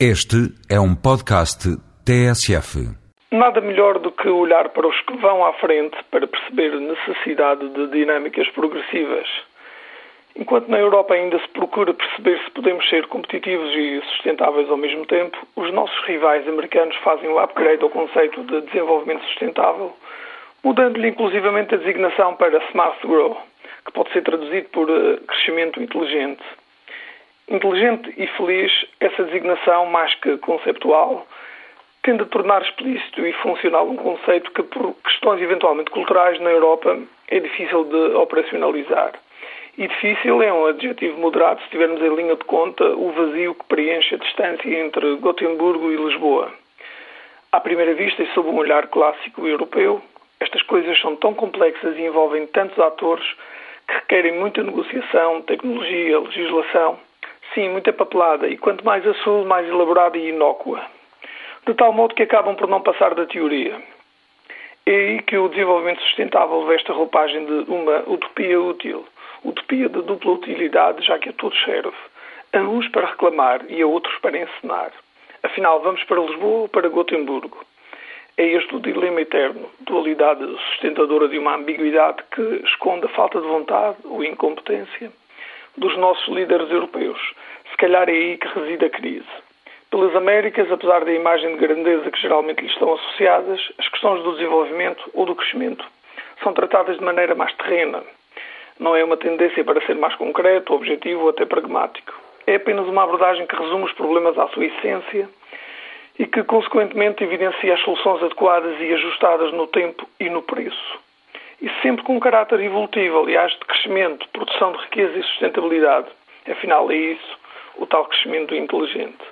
Este é um podcast TSF. Nada melhor do que olhar para os que vão à frente para perceber a necessidade de dinâmicas progressivas. Enquanto na Europa ainda se procura perceber se podemos ser competitivos e sustentáveis ao mesmo tempo, os nossos rivais americanos fazem o upgrade ao conceito de desenvolvimento sustentável, mudando-lhe inclusivamente a designação para Smart Grow, que pode ser traduzido por eh, crescimento inteligente. Inteligente e feliz, essa designação, mais que conceptual, tende a tornar explícito e funcional um conceito que, por questões eventualmente culturais na Europa, é difícil de operacionalizar. E difícil é um adjetivo moderado se tivermos em linha de conta o vazio que preenche a distância entre Gotemburgo e Lisboa. À primeira vista e sob um olhar clássico europeu, estas coisas são tão complexas e envolvem tantos atores que requerem muita negociação, tecnologia, legislação Sim, muita papelada. E quanto mais a sul, mais elaborada e inócua. De tal modo que acabam por não passar da teoria. É aí que o desenvolvimento sustentável veste a roupagem de uma utopia útil. Utopia de dupla utilidade, já que a todos serve. A uns para reclamar e a outros para encenar. Afinal, vamos para Lisboa ou para Gotemburgo? É este o dilema eterno, dualidade sustentadora de uma ambiguidade que esconde a falta de vontade ou incompetência dos nossos líderes europeus. Se calhar é aí que reside a crise. Pelas Américas, apesar da imagem de grandeza que geralmente lhes estão associadas, as questões do desenvolvimento ou do crescimento são tratadas de maneira mais terrena. Não é uma tendência para ser mais concreto, objetivo ou até pragmático. É apenas uma abordagem que resume os problemas à sua essência e que, consequentemente, evidencia as soluções adequadas e ajustadas no tempo e no preço e sempre com um caráter evolutivo, aliás, de crescimento, produção de riqueza e sustentabilidade. Afinal, é isso o tal crescimento inteligente.